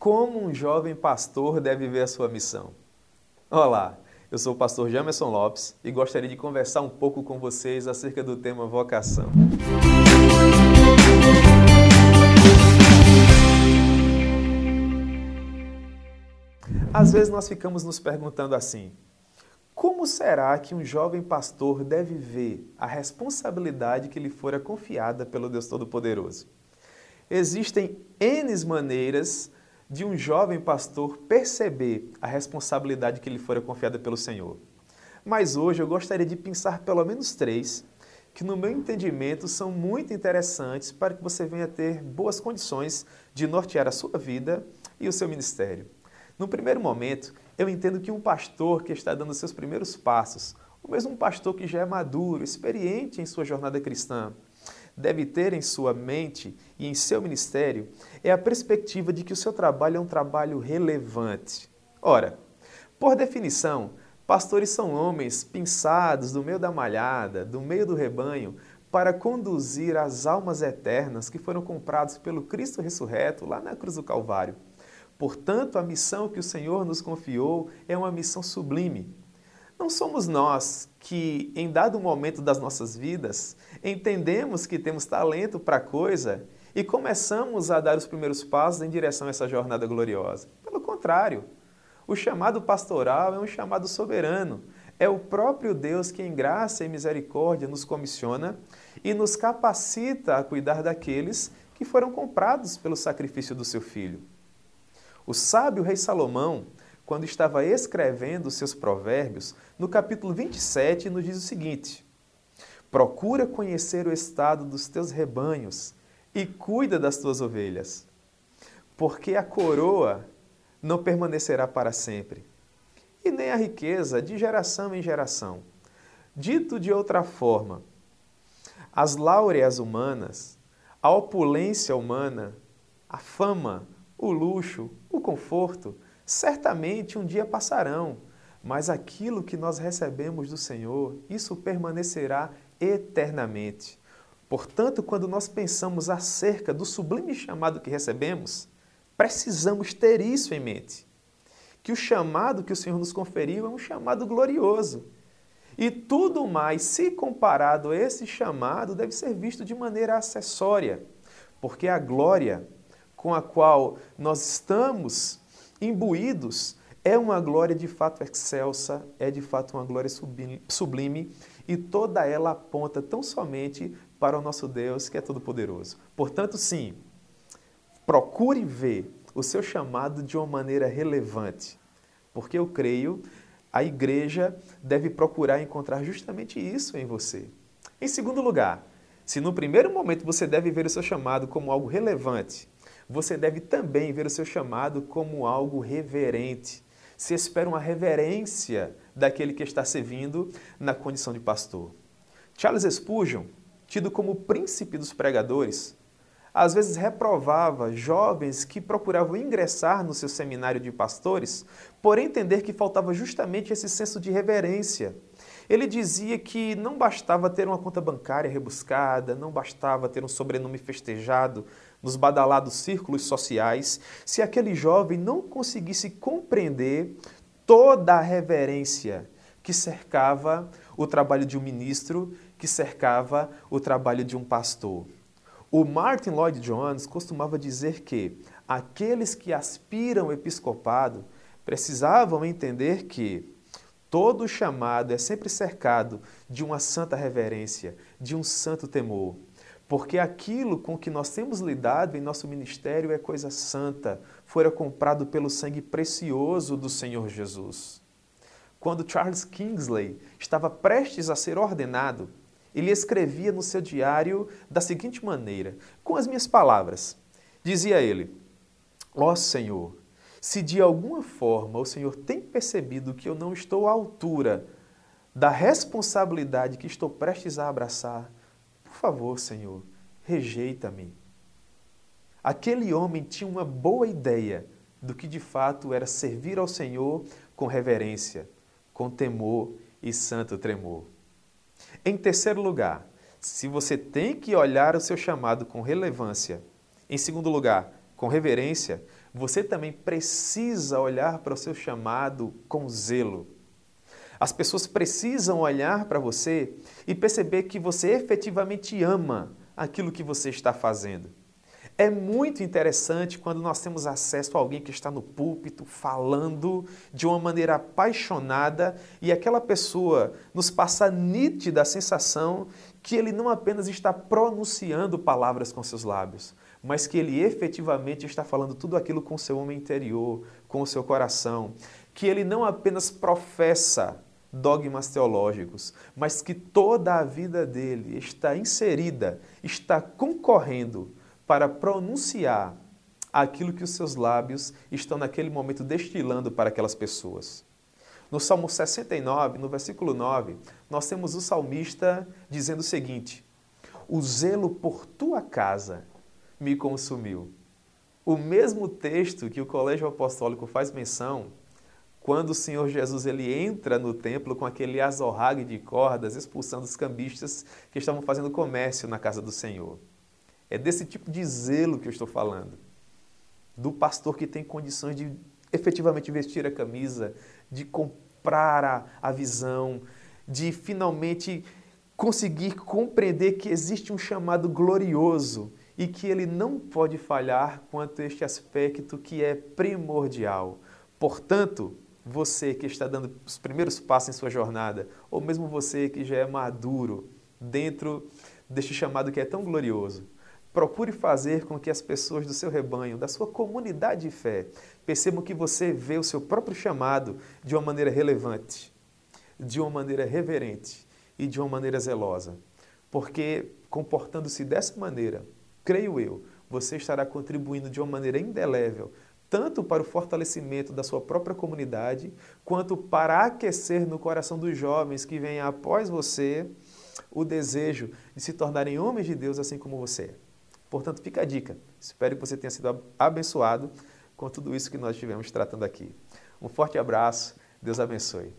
Como um jovem pastor deve ver a sua missão? Olá, eu sou o pastor Jamerson Lopes e gostaria de conversar um pouco com vocês acerca do tema vocação. Às vezes nós ficamos nos perguntando assim: como será que um jovem pastor deve ver a responsabilidade que lhe fora confiada pelo Deus Todo-Poderoso? Existem N maneiras de um jovem pastor perceber a responsabilidade que lhe fora confiada pelo Senhor. Mas hoje eu gostaria de pensar pelo menos três que, no meu entendimento, são muito interessantes para que você venha ter boas condições de nortear a sua vida e o seu ministério. No primeiro momento, eu entendo que um pastor que está dando seus primeiros passos, ou mesmo um pastor que já é maduro, experiente em sua jornada cristã, deve ter em sua mente e em seu ministério é a perspectiva de que o seu trabalho é um trabalho relevante. Ora, por definição, pastores são homens pinçados do meio da malhada, do meio do rebanho, para conduzir as almas eternas que foram compradas pelo Cristo ressurreto lá na cruz do Calvário. Portanto, a missão que o Senhor nos confiou é uma missão sublime, não somos nós que, em dado momento das nossas vidas, entendemos que temos talento para coisa e começamos a dar os primeiros passos em direção a essa jornada gloriosa. Pelo contrário, o chamado pastoral é um chamado soberano. É o próprio Deus que, em graça e misericórdia, nos comissiona e nos capacita a cuidar daqueles que foram comprados pelo sacrifício do seu filho. O sábio rei Salomão quando estava escrevendo seus provérbios, no capítulo 27, nos diz o seguinte: Procura conhecer o estado dos teus rebanhos e cuida das tuas ovelhas, porque a coroa não permanecerá para sempre, e nem a riqueza de geração em geração. Dito de outra forma, as láureas humanas, a opulência humana, a fama, o luxo, o conforto, certamente um dia passarão, mas aquilo que nós recebemos do Senhor, isso permanecerá eternamente. Portanto, quando nós pensamos acerca do sublime chamado que recebemos, precisamos ter isso em mente. Que o chamado que o Senhor nos conferiu é um chamado glorioso. E tudo mais, se comparado a esse chamado, deve ser visto de maneira acessória, porque a glória com a qual nós estamos imbuídos, é uma glória de fato excelsa, é de fato uma glória sublime e toda ela aponta tão somente para o nosso Deus que é todo-poderoso. Portanto, sim, procure ver o seu chamado de uma maneira relevante, porque eu creio a igreja deve procurar encontrar justamente isso em você. Em segundo lugar, se no primeiro momento você deve ver o seu chamado como algo relevante, você deve também ver o seu chamado como algo reverente. Se espera uma reverência daquele que está servindo na condição de pastor. Charles Spurgeon, tido como príncipe dos pregadores, às vezes reprovava jovens que procuravam ingressar no seu seminário de pastores por entender que faltava justamente esse senso de reverência. Ele dizia que não bastava ter uma conta bancária rebuscada, não bastava ter um sobrenome festejado, nos badalados círculos sociais, se aquele jovem não conseguisse compreender toda a reverência que cercava o trabalho de um ministro, que cercava o trabalho de um pastor. O Martin Lloyd Jones costumava dizer que aqueles que aspiram ao episcopado precisavam entender que todo chamado é sempre cercado de uma santa reverência, de um santo temor porque aquilo com que nós temos lidado em nosso ministério é coisa santa, fora comprado pelo sangue precioso do Senhor Jesus. Quando Charles Kingsley estava prestes a ser ordenado, ele escrevia no seu diário da seguinte maneira, com as minhas palavras. Dizia ele: Ó oh Senhor, se de alguma forma o Senhor tem percebido que eu não estou à altura da responsabilidade que estou prestes a abraçar, favor, Senhor, rejeita-me. Aquele homem tinha uma boa ideia do que de fato era servir ao Senhor com reverência, com temor e santo tremor. Em terceiro lugar, se você tem que olhar o seu chamado com relevância, em segundo lugar, com reverência, você também precisa olhar para o seu chamado com zelo. As pessoas precisam olhar para você e perceber que você efetivamente ama aquilo que você está fazendo. É muito interessante quando nós temos acesso a alguém que está no púlpito falando de uma maneira apaixonada e aquela pessoa nos passa nítida a sensação que ele não apenas está pronunciando palavras com seus lábios, mas que ele efetivamente está falando tudo aquilo com seu homem interior, com o seu coração, que ele não apenas professa dogmas teológicos, mas que toda a vida dele está inserida, está concorrendo para pronunciar aquilo que os seus lábios estão naquele momento destilando para aquelas pessoas. No Salmo 69, no versículo 9, nós temos o salmista dizendo o seguinte: O zelo por tua casa me consumiu. O mesmo texto que o Colégio Apostólico faz menção quando o Senhor Jesus ele entra no templo com aquele azorrague de cordas, expulsando os cambistas que estavam fazendo comércio na casa do Senhor. É desse tipo de zelo que eu estou falando. Do pastor que tem condições de efetivamente vestir a camisa, de comprar a, a visão, de finalmente conseguir compreender que existe um chamado glorioso e que ele não pode falhar quanto a este aspecto que é primordial. Portanto, você que está dando os primeiros passos em sua jornada, ou mesmo você que já é maduro dentro deste chamado que é tão glorioso, Procure fazer com que as pessoas do seu rebanho, da sua comunidade de fé, percebam que você vê o seu próprio chamado de uma maneira relevante, de uma maneira reverente e de uma maneira zelosa. Porque, comportando-se dessa maneira, creio eu, você estará contribuindo de uma maneira indelével, tanto para o fortalecimento da sua própria comunidade, quanto para aquecer no coração dos jovens que vêm após você o desejo de se tornarem homens de Deus assim como você. Portanto, fica a dica. Espero que você tenha sido abençoado com tudo isso que nós estivemos tratando aqui. Um forte abraço, Deus abençoe.